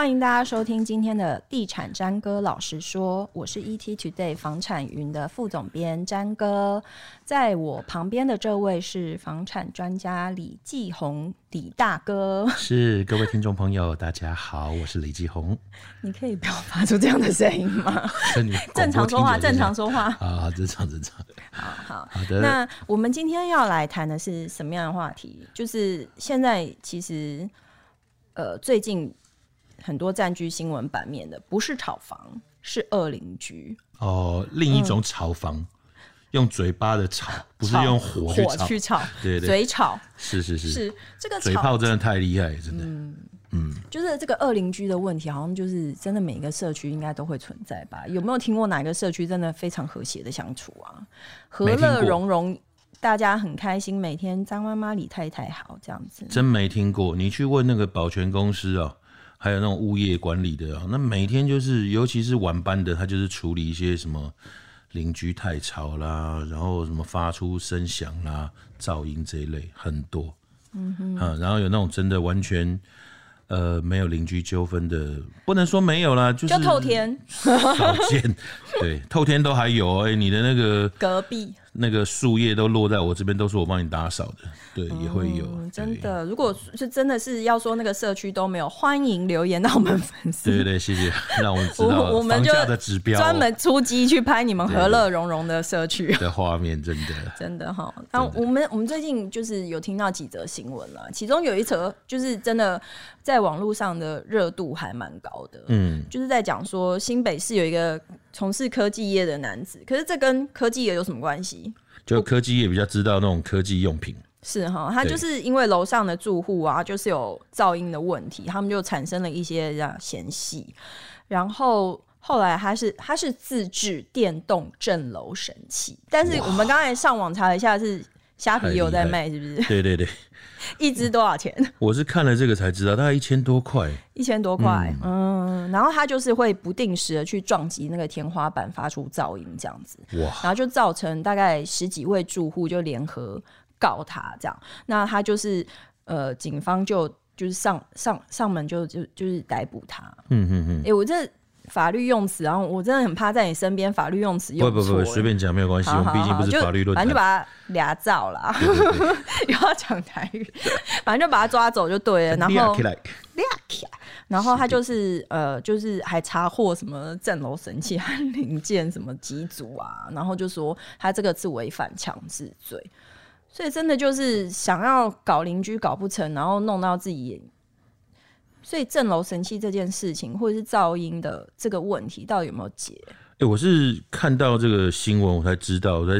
欢迎大家收听今天的地产詹哥老实说，我是 ET Today 房产云的副总编詹哥，在我旁边的这位是房产专家李继红李大哥。是各位听众朋友，大家好，我是李继红。你可以不要发出这样的声音吗？正常说话，正常说话。啊，正常正常。好好好的。那我们今天要来谈的是什么样的话题？就是现在其实呃最近。很多占据新闻版面的不是炒房，是恶邻居哦。另一种炒房，嗯、用嘴巴的炒，不是用火去炒。火去炒对，对对，嘴炒是是是是这个嘴炮真的太厉害，真的。嗯嗯，就是这个恶邻居的问题，好像就是真的每一个社区应该都会存在吧？有没有听过哪个社区真的非常和谐的相处啊？和乐融融，大家很开心，每天张妈妈李太太好这样子。真没听过，你去问那个保全公司哦。还有那种物业管理的啊，那每天就是，尤其是晚班的，他就是处理一些什么邻居太吵啦，然后什么发出声响啦、噪音这一类很多。嗯哼，啊，然后有那种真的完全呃没有邻居纠纷的，不能说没有啦，就是就透天少见，对，透天都还有哎、欸，你的那个隔壁。那个树叶都落在我这边，都是我帮你打扫的，对，也会有。真的，如果是真的是要说那个社区都没有，欢迎留言到我们粉丝。对对对，谢谢，让我们知道我们就专门出击去拍你们和乐融融的社区的画面，真的，真的哈。那我们我们最近就是有听到几则新闻了，其中有一则就是真的在网络上的热度还蛮高的，嗯，就是在讲说新北市有一个从事科技业的男子，可是这跟科技业有什么关系？就科技业比较知道那种科技用品，是哈，他就是因为楼上的住户啊，就是有噪音的问题，他们就产生了一些这样嫌隙，然后后来他是他是自制电动震楼神器，但是我们刚才上网查了一下是。虾皮有在卖，是不是？对 对对，一支多少钱？我是看了这个才知道，大概一千多块。一千多块，嗯，嗯，然后它就是会不定时的去撞击那个天花板，发出噪音，这样子。哇！然后就造成大概十几位住户就联合告他，这样。那他就是呃，警方就就是上上上门就就就是逮捕他。嗯嗯嗯。哎、欸，我这。法律用词，然后我真的很怕在你身边法律用词用错。不不不，随便讲没有关系，我们毕竟不是法律论。反正就把他俩照了，又要讲台语，反正就把他抓走就对了。然后，然后他就是呃，就是还查获什么震楼神器和零件什么机组啊，然后就说他这个是违反强制罪，所以真的就是想要搞邻居搞不成，然后弄到自己。所以震楼神器这件事情，或者是噪音的这个问题，到底有没有解？哎、欸，我是看到这个新闻，我才知道，我才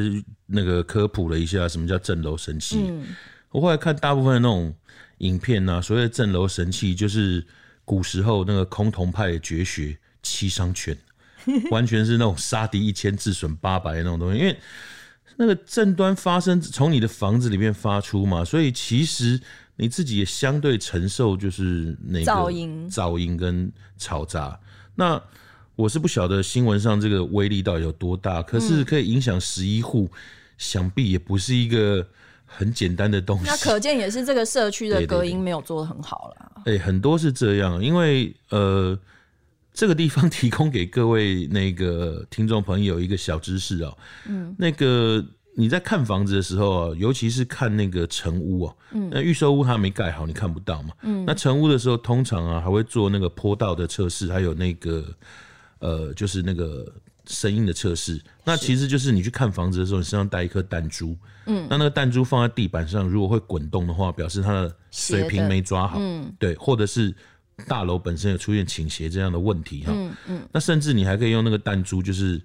那个科普了一下什么叫震楼神器。嗯、我后来看大部分的那种影片啊，所谓的震楼神器，就是古时候那个崆峒派的绝学七伤拳，完全是那种杀敌一千自损八百的那种东西。因为那个震端发生从你的房子里面发出嘛，所以其实。你自己也相对承受就是那个噪音、噪音跟嘈杂。那我是不晓得新闻上这个威力到底有多大，可是可以影响十一户，想必也不是一个很简单的东西。那可见也是这个社区的隔音没有做得很好啦。哎，很多是这样，因为呃，这个地方提供给各位那个听众朋友一个小知识哦，嗯，那个。你在看房子的时候啊，尤其是看那个成屋啊，嗯，那预售屋它没盖好，你看不到嘛。嗯，那成屋的时候，通常啊还会做那个坡道的测试，还有那个呃，就是那个声音的测试。那其实就是你去看房子的时候，你身上带一颗弹珠，嗯，那那个弹珠放在地板上，如果会滚动的话，表示它的水平没抓好，嗯，对，或者是大楼本身有出现倾斜这样的问题哈，嗯嗯，那甚至你还可以用那个弹珠，就是。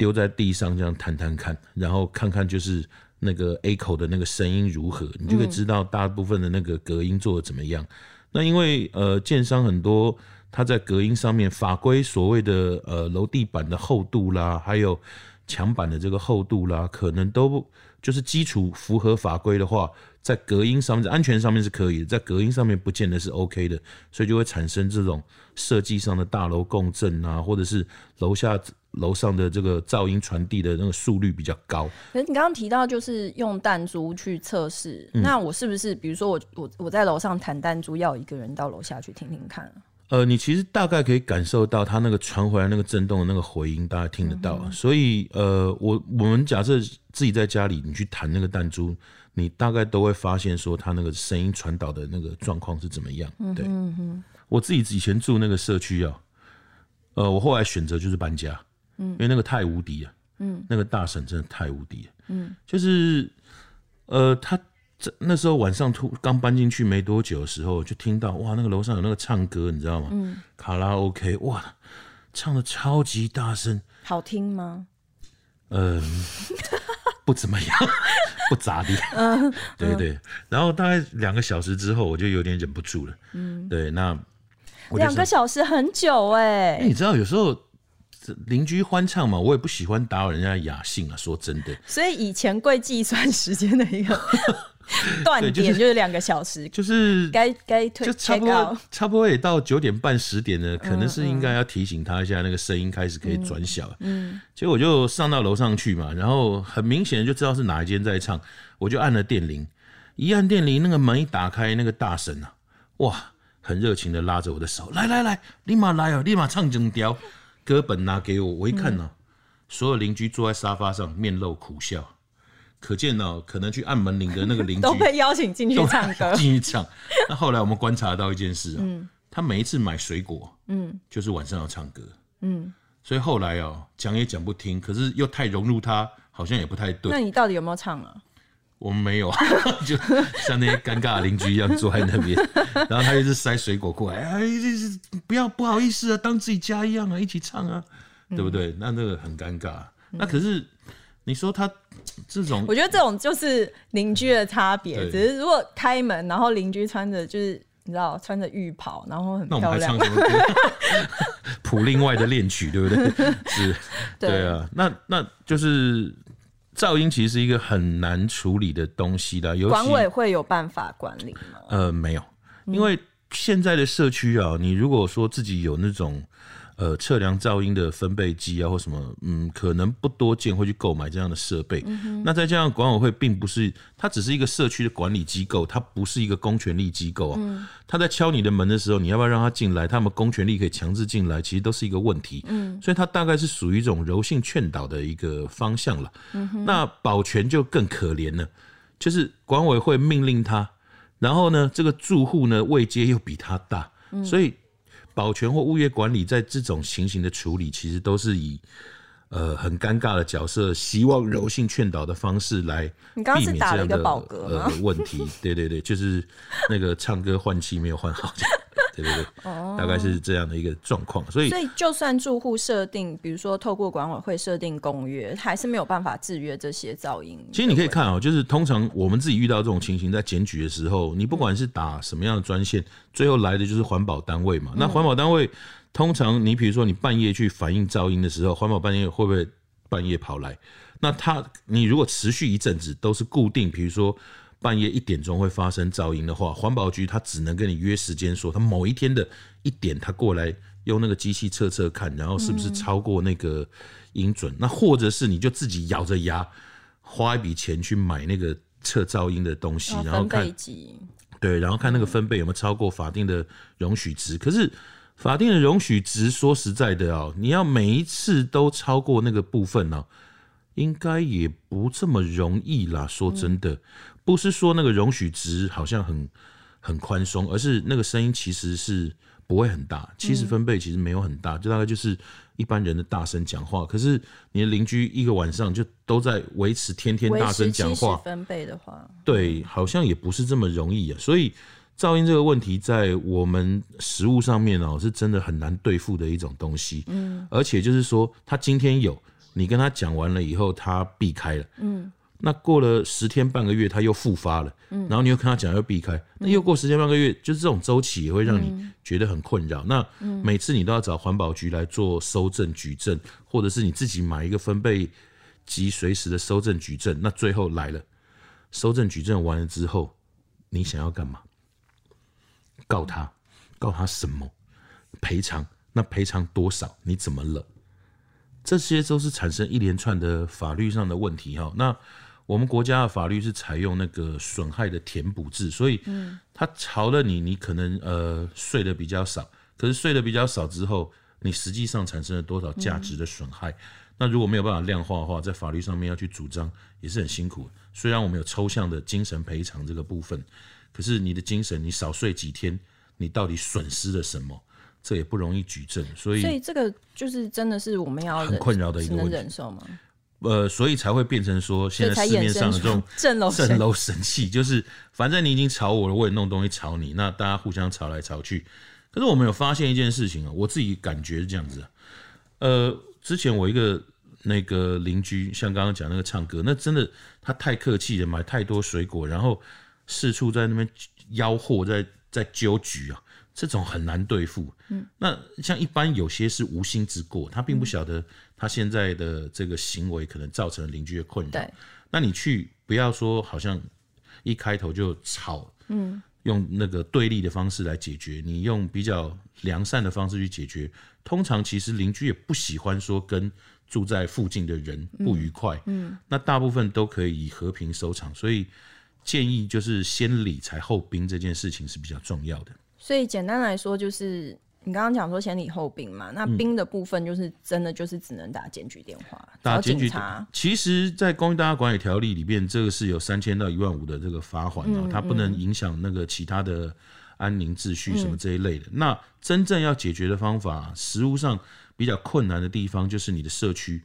丢在地上这样弹弹看，然后看看就是那个 A 口的那个声音如何，你就可以知道大部分的那个隔音做的怎么样。那因为呃，建商很多，它在隔音上面法规所谓的呃楼地板的厚度啦，还有墙板的这个厚度啦，可能都就是基础符合法规的话，在隔音上面、在安全上面是可以的，在隔音上面不见得是 OK 的，所以就会产生这种设计上的大楼共振啊，或者是楼下。楼上的这个噪音传递的那个速率比较高。可是你刚刚提到就是用弹珠去测试，嗯、那我是不是比如说我我我在楼上弹弹珠，要一个人到楼下去听听看？呃，你其实大概可以感受到它那个传回来那个震动的那个回音，大家听得到。嗯、所以，呃，我我们假设自己在家里，你去弹那个弹珠，你大概都会发现说它那个声音传导的那个状况是怎么样。对，嗯哼，我自己以前住那个社区啊，呃，我后来选择就是搬家，嗯，因为那个太无敌了，嗯，那个大婶真的太无敌了，嗯，就是，呃，他。这那时候晚上突刚搬进去没多久的时候，就听到哇，那个楼上有那个唱歌，你知道吗？嗯，卡拉 OK，哇，唱的超级大声，好听吗？嗯，不怎么样，不咋地。嗯，对对。然后大概两个小时之后，我就有点忍不住了。嗯，对，那两个小时很久哎。你知道有时候邻居欢唱嘛，我也不喜欢打扰人家的雅兴啊。说真的，所以以钱柜计算时间的一个。断点就是两个小时，就是该该退，就差不多差不多也到九点半十点了，可能是应该要提醒他一下，那个声音开始可以转小。嗯，结果我就上到楼上去嘛，然后很明显就知道是哪一间在唱，我就按了电铃，一按电铃，那个门一打开，那个大神啊，哇，很热情的拉着我的手，来来来，立马来哦，立马唱整条，歌本拿给我，我一看呢，所有邻居坐在沙发上，面露苦笑。可见呢、喔，可能去按门铃的那个邻居 都被邀请进去唱歌，进去唱。那后来我们观察到一件事啊、他每一次买水果，嗯，就是晚上要唱歌，嗯，所以后来哦、喔，讲也讲不听，可是又太融入他，好像也不太对。那你到底有没有唱啊？我们没有，就像那些尴尬的邻居一样坐在那边，然后他一直塞水果过来，哎，不要不好意思啊，当自己家一样啊，一起唱啊，嗯、对不对？那那个很尴尬。嗯、那可是。你说他这种，我觉得这种就是邻居的差别。只是如果开门，然后邻居穿着就是你知道穿着浴袍，然后很漂亮。那我们还唱什么歌？谱另外的恋曲，对不对？是，对，对啊。那那就是噪音，其实是一个很难处理的东西的。管委会有办法管理吗？呃，没有，因为现在的社区啊，你如果说自己有那种。呃，测量噪音的分贝机啊，或什么，嗯，可能不多见会去购买这样的设备。嗯、那再加上管委会并不是，它只是一个社区的管理机构，它不是一个公权力机构啊。嗯、他在敲你的门的时候，你要不要让他进来？他们公权力可以强制进来，其实都是一个问题。嗯，所以它大概是属于一种柔性劝导的一个方向了。嗯、哼那保全就更可怜了，就是管委会命令他，然后呢，这个住户呢位阶又比他大，嗯、所以。保全或物业管理在这种情形的处理，其实都是以呃很尴尬的角色，希望柔性劝导的方式来避免这样的呃问题。对对对，就是那个唱歌换气没有换好。对对对，大概是这样的一个状况，所以所以就算住户设定，比如说透过管委会设定公约，还是没有办法制约这些噪音。其实你可以看啊，就是通常我们自己遇到这种情形，在检举的时候，你不管是打什么样的专线，最后来的就是环保单位嘛。那环保单位通常，你比如说你半夜去反映噪音的时候，环保半夜会不会半夜跑来？那他你如果持续一阵子都是固定，比如说。半夜一点钟会发生噪音的话，环保局他只能跟你约时间，说他某一天的一点他过来用那个机器测测看，然后是不是超过那个音准。嗯、那或者是你就自己咬着牙花一笔钱去买那个测噪音的东西，然后看对，然后看那个分贝有没有超过法定的容许值。可是法定的容许值，说实在的啊，你要每一次都超过那个部分呢，应该也不这么容易啦。说真的。不是说那个容许值好像很很宽松，而是那个声音其实是不会很大，七十分贝其实没有很大，就大概就是一般人的大声讲话。可是你的邻居一个晚上就都在维持天天大声讲话，分贝的话，对，好像也不是这么容易啊。所以噪音这个问题在我们食物上面哦，是真的很难对付的一种东西。嗯，而且就是说，他今天有，你跟他讲完了以后，他避开了。嗯。那过了十天半个月，他又复发了，嗯、然后你又跟他讲要避开，那又过十天半个月，就是这种周期也会让你觉得很困扰。嗯、那每次你都要找环保局来做收证举证，或者是你自己买一个分贝及，随时的收证举证。那最后来了，收证举证完了之后，你想要干嘛？告他，告他什么？赔偿？那赔偿多少？你怎么了？这些都是产生一连串的法律上的问题哈。那我们国家的法律是采用那个损害的填补制，所以，他朝了你，你可能呃睡的比较少，可是睡得比较少之后，你实际上产生了多少价值的损害？嗯、那如果没有办法量化的话，在法律上面要去主张也是很辛苦。虽然我们有抽象的精神赔偿这个部分，可是你的精神你少睡几天，你到底损失了什么？这也不容易举证。所以，所以这个就是真的是我们要很困扰的一个问题。忍受吗？呃，所以才会变成说，现在市面上的这种镇楼神器，就是反正你已经吵我了，我也弄东西吵你，那大家互相吵来吵去。可是我们有发现一件事情啊，我自己感觉是这样子。呃，之前我一个那个邻居，像刚刚讲那个唱歌，那真的他太客气了，买太多水果，然后四处在那边吆喝，在在揪局啊，这种很难对付。嗯，那像一般有些是无心之过，他并不晓得他现在的这个行为可能造成邻居的困扰。对，那你去不要说好像一开头就吵，嗯。用那个对立的方式来解决，你用比较良善的方式去解决，通常其实邻居也不喜欢说跟住在附近的人不愉快，嗯，嗯，那大部分都可以以和平收场，所以建议就是先理才后兵这件事情是比较重要的。所以简单来说就是。你刚刚讲说先礼后兵嘛，那兵的部分就是真的就是只能打检举电话，嗯、打检举。其实，在公寓大厦管理条例里面，这个是有三千到一万五的这个罚款哦，它不能影响那个其他的安宁秩序什么这一类的。嗯、那真正要解决的方法，实务上比较困难的地方就是你的社区。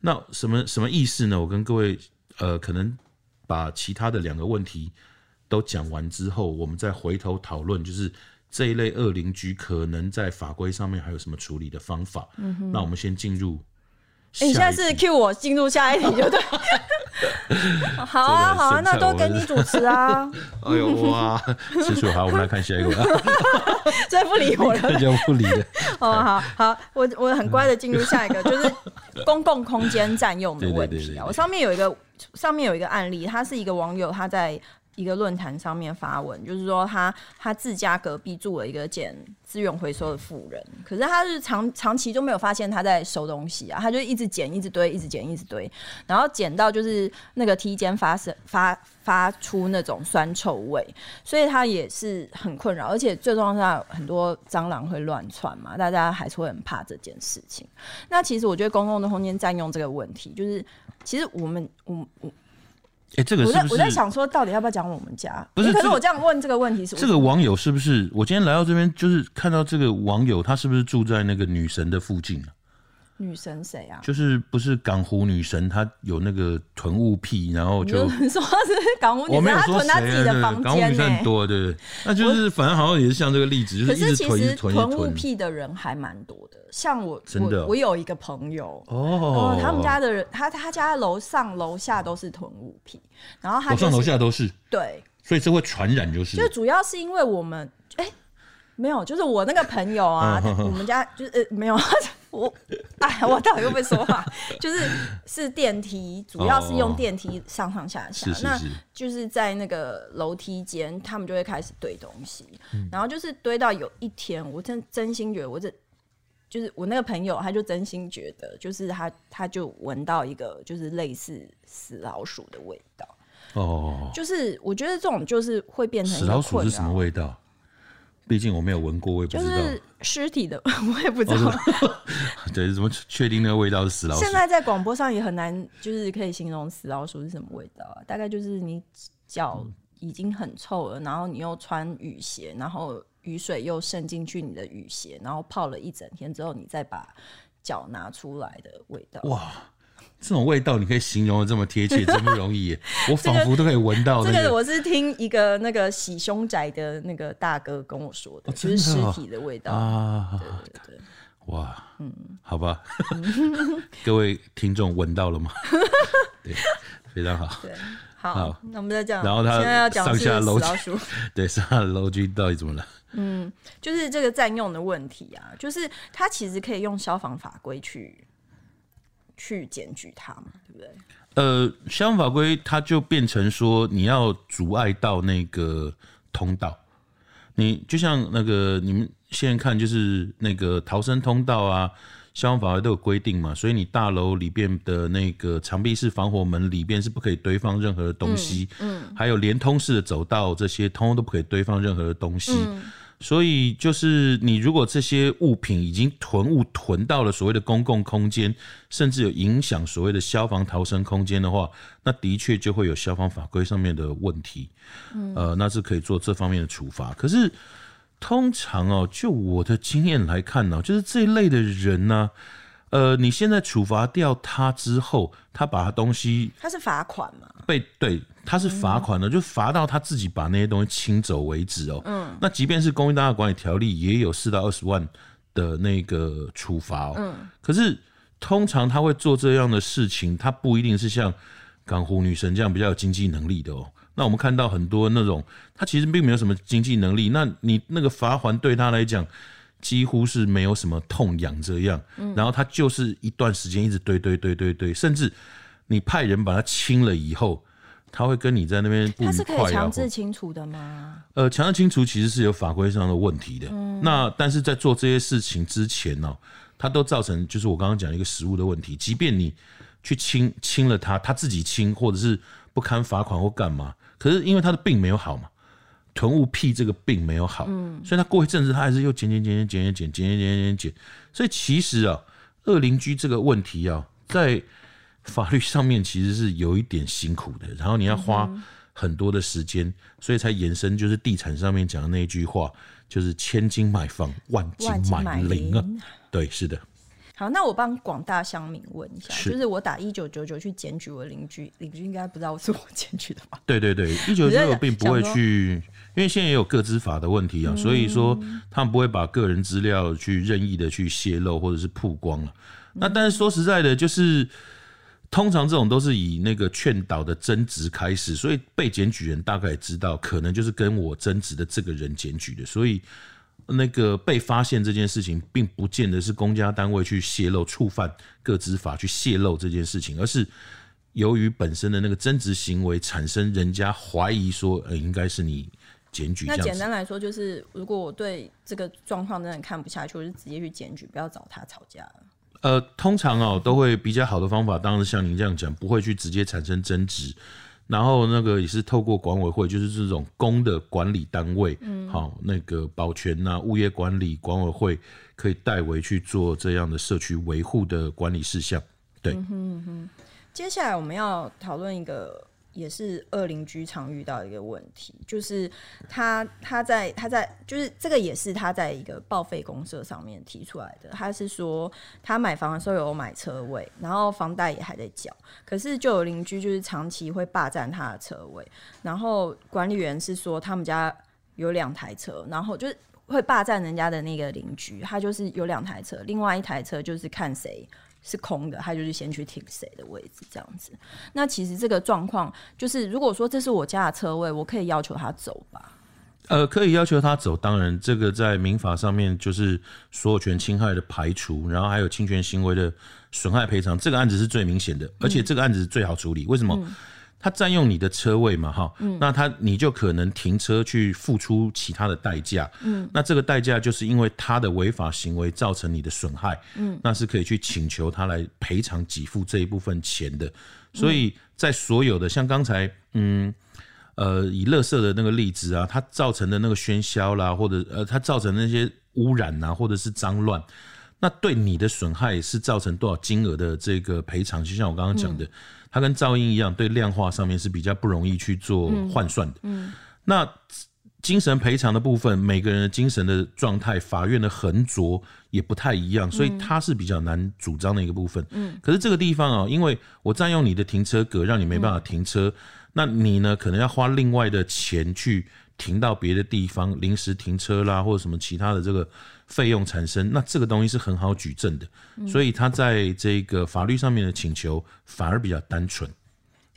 那什么什么意思呢？我跟各位呃，可能把其他的两个问题都讲完之后，我们再回头讨论，就是。这一类恶邻居可能在法规上面还有什么处理的方法？嗯哼，那我们先进入。你现在是 cue 我进入下一题，就对。好啊，好啊，那都给你主持啊。哎呦哇，吃醋好，我们来看下一个。再不理我了，就不理了。哦，好好，我我很乖的进入下一个，就是公共空间占用的问题啊。我上面有一个，上面有一个案例，他是一个网友，他在。一个论坛上面发文，就是说他他自家隔壁住了一个捡资源回收的妇人，可是他是长长期就没有发现他在收东西啊，他就一直捡一直堆，一直捡一直堆，然后捡到就是那个梯间发生发发出那种酸臭味，所以他也是很困扰，而且最重要是很多蟑螂会乱窜嘛，大家还是会很怕这件事情。那其实我觉得公共的空间占用这个问题，就是其实我们我我。哎，这个是是我在我在想说，到底要不要讲我们家？不是，可是我这样问这个问题是，这个网友是不是？我今天来到这边，就是看到这个网友，他是不是住在那个女神的附近啊？女神谁啊？就是不是港湖女神，她有那个囤物癖，然后就 说是港湖女神，她囤她自己的房间。港湖女神很多，对对。那就是反正好像也是像这个例子，就是一直囤，一直囤，囤物癖的人还蛮多的。像我，真的，我有一个朋友哦，他们家的人，他他家楼上楼下都是囤物癖，然后他楼上楼下都是对，所以这会传染，就是就主要是因为我们哎。没有，就是我那个朋友啊，我们家就是呃没有 我，哎，我到底会不会说话？就是是电梯，主要是用电梯上上下下，那就是在那个楼梯间，他们就会开始堆东西，然后就是堆到有一天，我真真心觉得，我这就是我那个朋友，他就真心觉得，就是他他就闻到一个就是类似死老鼠的味道。哦，就是我觉得这种就是会变成死老鼠是什么味道？毕竟我没有闻过，我也不知道。就是尸体的，我也不知道。哦、对，怎么确定那个味道是死老鼠？现在在广播上也很难，就是可以形容死老鼠是什么味道啊？大概就是你脚已经很臭了，然后你又穿雨鞋，然后雨水又渗进去你的雨鞋，然后泡了一整天之后，你再把脚拿出来的味道。哇！这种味道你可以形容的这么贴切，真不容易。我仿佛都可以闻到、那個。这个我是听一个那个洗凶宅的那个大哥跟我说的，就是尸体的味道啊。对对对，哇，嗯，好吧，各位听众闻到了吗？对，非常好。对，好，好那我们再讲。然后他现在要讲上下楼老鼠，对，上下楼居到底怎么了？嗯，就是这个占用的问题啊，就是他其实可以用消防法规去。去检举他嘛，对不对？呃，消防法规它就变成说，你要阻碍到那个通道，你就像那个你们现在看，就是那个逃生通道啊，消防法规都有规定嘛，所以你大楼里边的那个长壁式防火门里边是不可以堆放任何的东西，嗯，嗯，还有连通式的走道这些，通通都不可以堆放任何的东西。嗯所以就是你如果这些物品已经囤物囤到了所谓的公共空间，甚至有影响所谓的消防逃生空间的话，那的确就会有消防法规上面的问题。呃，那是可以做这方面的处罚。可是通常哦，就我的经验来看呢，就是这一类的人呢。呃，你现在处罚掉他之后，他把他东西，他是罚款吗？被对，他是罚款的，嗯、就罚到他自己把那些东西清走为止哦。嗯，那即便是公益大厦管理条例也有四到二十万的那个处罚哦。嗯，可是通常他会做这样的事情，他不一定是像港湖女神这样比较有经济能力的哦。那我们看到很多那种，他其实并没有什么经济能力，那你那个罚款对他来讲。几乎是没有什么痛痒这样，然后他就是一段时间一直堆堆堆堆堆，甚至你派人把它清了以后，他会跟你在那边不愉快。他是可以强制清除的吗？呃，强制清除其实是有法规上的问题的。那但是在做这些事情之前呢，它都造成就是我刚刚讲一个食物的问题。即便你去清清了他，他自己清或者是不堪罚款或干嘛，可是因为他的病没有好嘛。囤物癖这个病没有好，所以他过一阵子他还是又减减减减减减减减减。减减，所以其实啊，恶邻居这个问题啊，在法律上面其实是有一点辛苦的，然后你要花很多的时间，所以才延伸就是地产上面讲的那一句话，就是千金买房，万金买邻啊，对，是的。好，那我帮广大乡民问一下，是就是我打一九九九去检举我邻居，邻居应该不知道是我 检举的吧？对对对，一九九九并不会去，因为现在也有个资法的问题啊，嗯、所以说他们不会把个人资料去任意的去泄露或者是曝光了。嗯、那但是说实在的，就是通常这种都是以那个劝导的争执开始，所以被检举人大概知道，可能就是跟我争执的这个人检举的，所以。那个被发现这件事情，并不见得是公家单位去泄露触犯各执法去泄露这件事情，而是由于本身的那个争执行为产生，人家怀疑说，呃，应该是你检举。那简单来说，就是如果我对这个状况真的看不下去，我就直接去检举，不要找他吵架了。呃，通常哦，都会比较好的方法，当然像您这样讲，不会去直接产生争执。然后那个也是透过管委会，就是这种公的管理单位，嗯，好，那个保全呐、啊、物业管理管委会可以代为去做这样的社区维护的管理事项。对，嗯哼哼，接下来我们要讨论一个。也是二邻居常遇到一个问题，就是他他在他在就是这个也是他在一个报废公社上面提出来的。他是说他买房的时候有买车位，然后房贷也还在缴，可是就有邻居就是长期会霸占他的车位，然后管理员是说他们家有两台车，然后就是会霸占人家的那个邻居，他就是有两台车，另外一台车就是看谁。是空的，他就是先去停谁的位置这样子。那其实这个状况就是，如果说这是我家的车位，我可以要求他走吧？呃，可以要求他走。当然，这个在民法上面就是所有权侵害的排除，然后还有侵权行为的损害赔偿。这个案子是最明显的，而且这个案子是最好处理。为什么？嗯他占用你的车位嘛，哈，那他你就可能停车去付出其他的代价，嗯，那这个代价就是因为他的违法行为造成你的损害，嗯，那是可以去请求他来赔偿给付这一部分钱的。所以在所有的像刚才，嗯，呃，以乐色的那个例子啊，它造成的那个喧嚣啦，或者呃，它造成那些污染啊，或者是脏乱，那对你的损害是造成多少金额的这个赔偿？就像我刚刚讲的。它跟噪音一样，对量化上面是比较不容易去做换算的。嗯，嗯，那精神赔偿的部分，每个人的精神的状态，法院的横着也不太一样，所以它是比较难主张的一个部分。嗯，可是这个地方啊，因为我占用你的停车格，让你没办法停车，那你呢，可能要花另外的钱去停到别的地方，临时停车啦，或者什么其他的这个。费用产生，那这个东西是很好举证的，所以他在这个法律上面的请求反而比较单纯。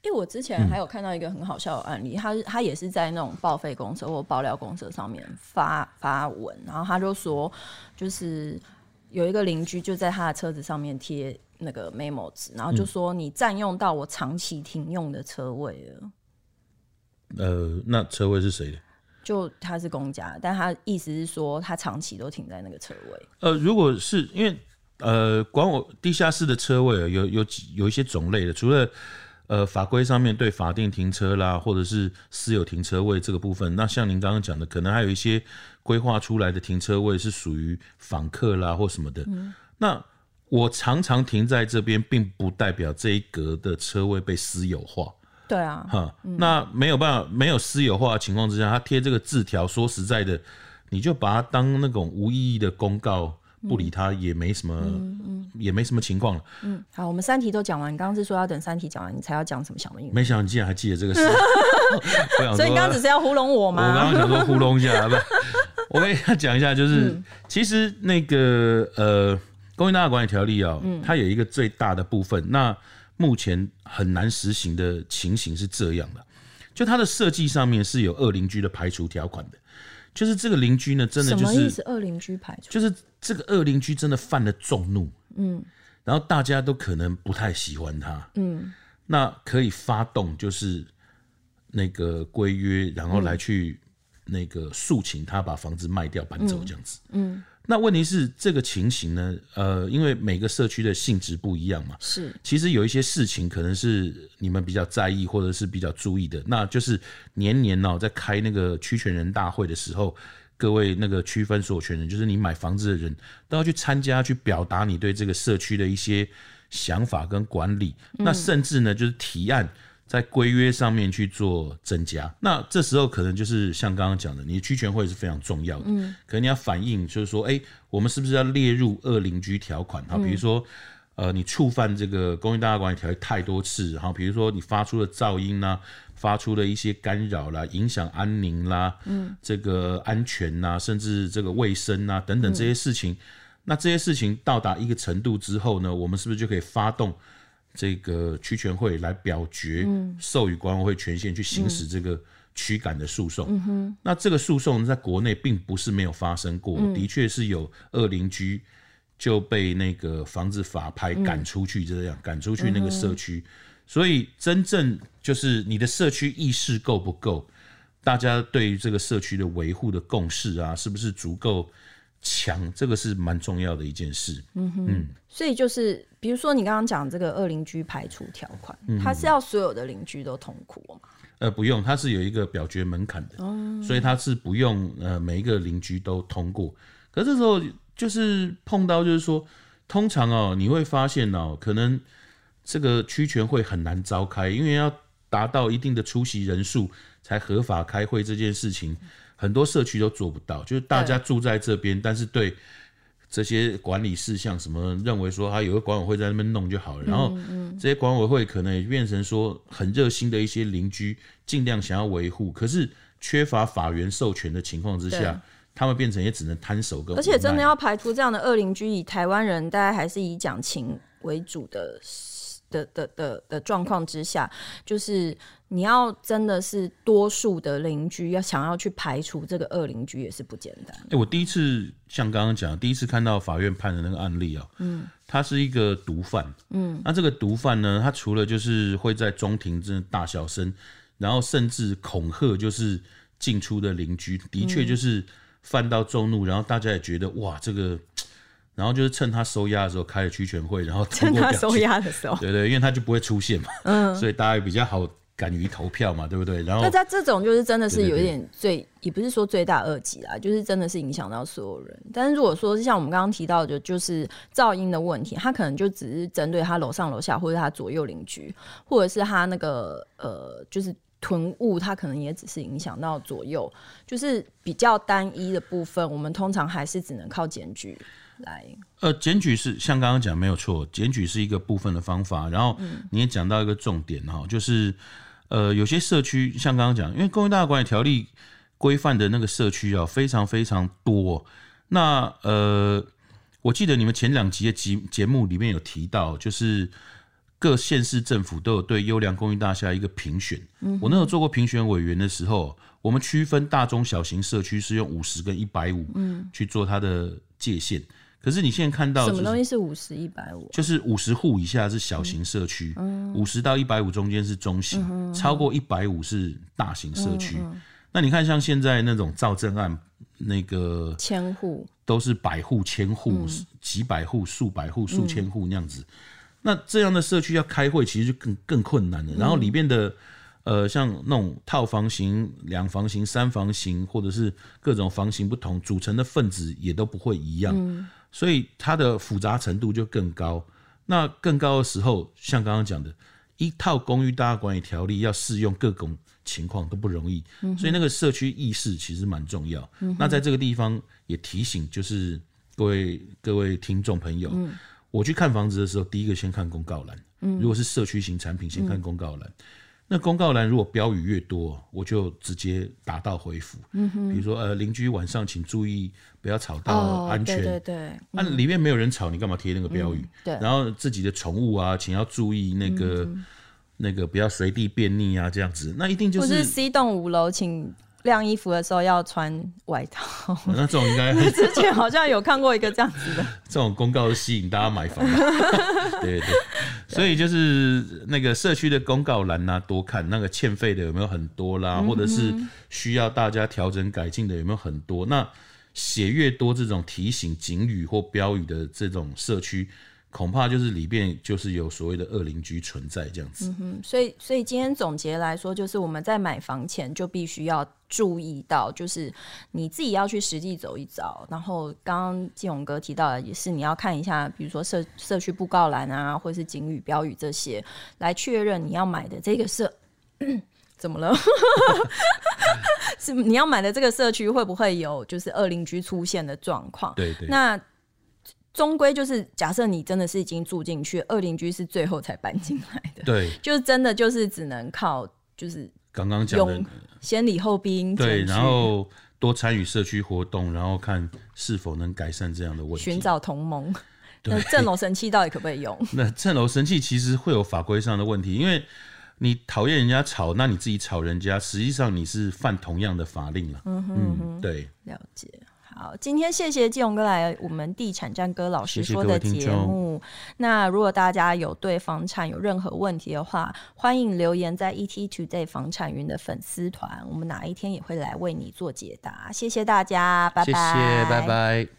因为我之前还有看到一个很好笑的案例，他他也是在那种报废公社或爆料公社上面发发文，然后他就说，就是有一个邻居就在他的车子上面贴那个 memo 纸，然后就说你占用到我长期停用的车位了。呃，那车位是谁的？就他是公家，但他意思是说他长期都停在那个车位。呃，如果是因为呃，管我地下室的车位有有几有一些种类的，除了呃法规上面对法定停车啦，或者是私有停车位这个部分，那像您刚刚讲的，可能还有一些规划出来的停车位是属于访客啦或什么的。那我常常停在这边，并不代表这一格的车位被私有化。对啊，哈，那没有办法，没有私有化的情况之下，他贴这个字条，说实在的，你就把它当那种无意义的公告，不理他也没什么，嗯嗯、也没什么情况。了。嗯，好，我们三题都讲完，你刚刚是说要等三题讲完，你才要讲什么小问没想到你竟然还记得这个事，所以你刚刚只是要糊弄我吗？我刚刚想说糊弄一下，不，我跟他讲一下，就是、嗯、其实那个呃，公寓大厦管理条例啊、它有一个最大的部分，那。目前很难实行的情形是这样的，就它的设计上面是有恶邻居的排除条款的，就是这个邻居呢，真的就是什么意思？恶邻居排除？就是这个恶邻居真的犯了众怒，嗯，然后大家都可能不太喜欢他，嗯，那可以发动就是那个规约，然后来去那个诉请他把房子卖掉搬走这样子，嗯。嗯那问题是这个情形呢？呃，因为每个社区的性质不一样嘛，是。其实有一些事情可能是你们比较在意或者是比较注意的，那就是年年哦，在开那个区权人大会的时候，各位那个区分所有权人，就是你买房子的人都要去参加，去表达你对这个社区的一些想法跟管理。嗯、那甚至呢，就是提案。在规约上面去做增加，那这时候可能就是像刚刚讲的，你的区权会是非常重要的。嗯，可能你要反映，就是说，哎，我们是不是要列入二邻居条款？哈，比如说，呃，你触犯这个公寓大厦管理条例太多次，哈，比如说你发出了噪音啦，发出了一些干扰啦，影响安宁啦，嗯，这个安全呐，甚至这个卫生呐等等这些事情，那这些事情到达一个程度之后呢，我们是不是就可以发动？这个区权会来表决，授予管委会权限去行使这个驱赶的诉讼。嗯，那这个诉讼在国内并不是没有发生过，的确是有二邻居就被那个房子法拍赶出去，这样赶出去那个社区。所以真正就是你的社区意识够不够，大家对于这个社区的维护的共识啊，是不是足够？强，这个是蛮重要的一件事。嗯哼，嗯，所以就是比如说你刚刚讲这个二邻居排除条款，嗯、它是要所有的邻居都痛苦吗？呃，不用，它是有一个表决门槛的，嗯、所以它是不用呃每一个邻居都通过。可是这时候就是碰到就是说，通常哦你会发现哦，可能这个区权会很难召开，因为要达到一定的出席人数才合法开会这件事情。很多社区都做不到，就是大家住在这边，但是对这些管理事项什么认为说，他有个管委会在那边弄就好了。嗯、然后这些管委会可能也变成说很热心的一些邻居，尽量想要维护，可是缺乏法源授权的情况之下，他们变成也只能摊手跟。而且真的要排除这样的恶邻居，以台湾人大概还是以讲情为主的的的的的状况之下，就是。你要真的是多数的邻居要想要去排除这个恶邻居也是不简单。哎，我第一次像刚刚讲，第一次看到法院判的那个案例啊，嗯，他是一个毒贩，嗯，那这个毒贩呢，他除了就是会在中庭真的大小声，然后甚至恐吓就是进出的邻居，的确就是犯到众怒，然后大家也觉得哇这个，然后就是趁他收押的时候开了区权会，然后 趁他收押的时候，对对，因为他就不会出现嘛，嗯，所以大家也比较好。敢于投票嘛，对不对？然后，那在这种就是真的是有一点最，对对对，也不是说罪大恶极啦，就是真的是影响到所有人。但是如果说像我们刚刚提到的，就是噪音的问题，他可能就只是针对他楼上楼下或者他左右邻居，或者是他那个呃，就是囤物，他可能也只是影响到左右，就是比较单一的部分。我们通常还是只能靠检举来。呃，检举是像刚刚讲没有错，检举是一个部分的方法。然后你也讲到一个重点哈，就是。呃，有些社区像刚刚讲，因为公益大厦管理条例规范的那个社区啊，非常非常多。那呃，我记得你们前两集的节节目里面有提到，就是各县市政府都有对优良公寓大厦一个评选。嗯，我那时候做过评选委员的时候，我们区分大中小型社区是用五十跟一百五，嗯，去做它的界限。可是你现在看到什么东西是五十一百五？就是五十户以下是小型社区，五十到一百五中间是中型，超过一百五是大型社区。那你看，像现在那种造镇案，那个千户都是百户、千户、几百户、数百户、数千户那样子。那这样的社区要开会，其实就更更困难了。然后里面的呃，像那种套房型、两房型、三房型，或者是各种房型不同组成的分子也都不会一样，嗯、所以它的复杂程度就更高。那更高的时候，像刚刚讲的，一套公寓大厦管理条例要适用各种情况都不容易，嗯、所以那个社区意识其实蛮重要。嗯、那在这个地方也提醒，就是各位各位听众朋友，嗯、我去看房子的时候，第一个先看公告栏，嗯、如果是社区型产品，先看公告栏。嗯那公告栏如果标语越多，我就直接打道回府。嗯哼，比如说呃，邻居晚上请注意，不要吵到安全。哦、对对对，那、嗯啊、里面没有人吵，你干嘛贴那个标语？嗯、对。然后自己的宠物啊，请要注意那个、嗯、那个不要随地便溺啊，这样子，那一定就是。不是 C 栋五楼，请。晾衣服的时候要穿外套，那这种应该 之前好像有看过一个这样子的，这种公告是吸引大家买房的，对对对，所以就是那个社区的公告栏呐，多看那个欠费的有没有很多啦，或者是需要大家调整改进的有没有很多，那写越多这种提醒警语或标语的这种社区。恐怕就是里边就是有所谓的恶邻居存在这样子。嗯哼，所以所以今天总结来说，就是我们在买房前就必须要注意到，就是你自己要去实际走一遭。然后刚刚季勇哥提到的也是，你要看一下，比如说社社区布告栏啊，或是警语标语这些，来确认你要买的这个社 怎么了？是你要买的这个社区会不会有就是恶邻居出现的状况？对对。那终归就是，假设你真的是已经住进去，二邻居是最后才搬进来的，对，就是真的就是只能靠就是刚刚讲的先礼后兵，对，然后多参与社区活动，然后看是否能改善这样的问题，寻找同盟。那 震楼神器到底可不可以用？那震楼神器其实会有法规上的问题，因为你讨厌人家吵，那你自己吵人家，实际上你是犯同样的法令了。嗯哼嗯哼，对，了解。好，今天谢谢季勇哥来我们地产战哥老师说的节目。那如果大家有对房产有任何问题的话，欢迎留言在 ET Today 房产云的粉丝团，我们哪一天也会来为你做解答。谢谢大家，拜拜，谢谢，拜拜。